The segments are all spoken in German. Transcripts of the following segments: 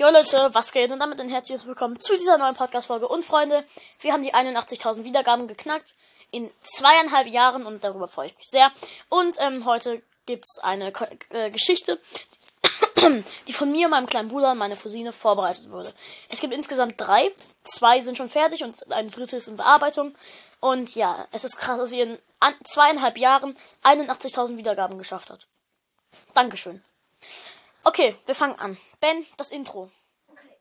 Jo Leute, was geht? Und damit ein herzliches Willkommen zu dieser neuen Podcast-Folge. Und Freunde, wir haben die 81.000 Wiedergaben geknackt in zweieinhalb Jahren und darüber freue ich mich sehr. Und ähm, heute gibt's eine Ko äh, Geschichte, die von mir, meinem kleinen Bruder und meiner Cousine vorbereitet wurde. Es gibt insgesamt drei. Zwei sind schon fertig und ein drittes ist in Bearbeitung. Und ja, es ist krass, dass sie in zweieinhalb Jahren 81.000 Wiedergaben geschafft hat. Dankeschön. Okay, wir fangen an. Ben, das Intro. Okay.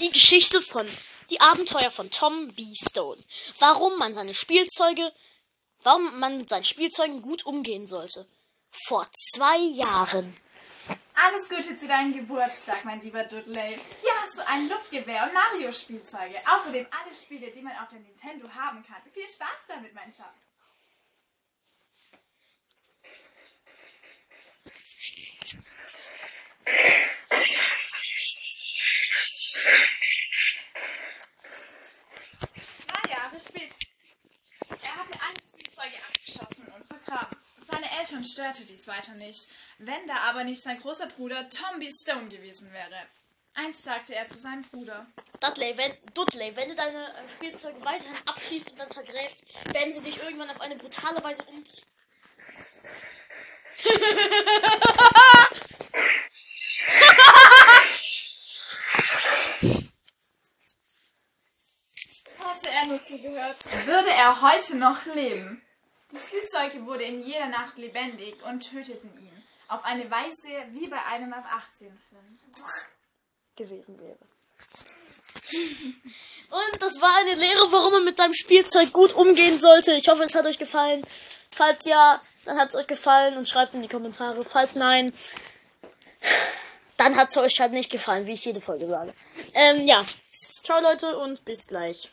Die Geschichte von Die Abenteuer von Tom B. Stone. Warum man seine Spielzeuge, warum man mit seinen Spielzeugen gut umgehen sollte. Vor zwei Jahren. Alles Gute zu deinem Geburtstag, mein lieber Dudley. Hier hast du ein Luftgewehr und Mario-Spielzeuge. Außerdem alle Spiele, die man auf der Nintendo haben kann. Viel Spaß damit, mein Schatz. Zwei Jahre später. Er hatte alle Spielzeuge abgeschossen Eltern störte dies weiter nicht, wenn da aber nicht sein großer Bruder Tom B. Stone gewesen wäre. Einst sagte er zu seinem Bruder. Dudley, wenn, Dudley, wenn du deine äh, Spielzeuge weiterhin abschießt und dann vergräbst, werden sie dich irgendwann auf eine brutale Weise umbringen. Hätte er nur zugehört, würde er heute noch leben. Die Spielzeuge wurde in jeder Nacht lebendig und töteten ihn. Auf eine Weise wie bei einem ab 18 Film. gewesen wäre. Und das war eine Lehre, warum man mit seinem Spielzeug gut umgehen sollte. Ich hoffe, es hat euch gefallen. Falls ja, dann hat es euch gefallen und schreibt in die Kommentare. Falls nein, dann hat es euch halt nicht gefallen, wie ich jede Folge sage. Ähm, ja. Ciao Leute und bis gleich.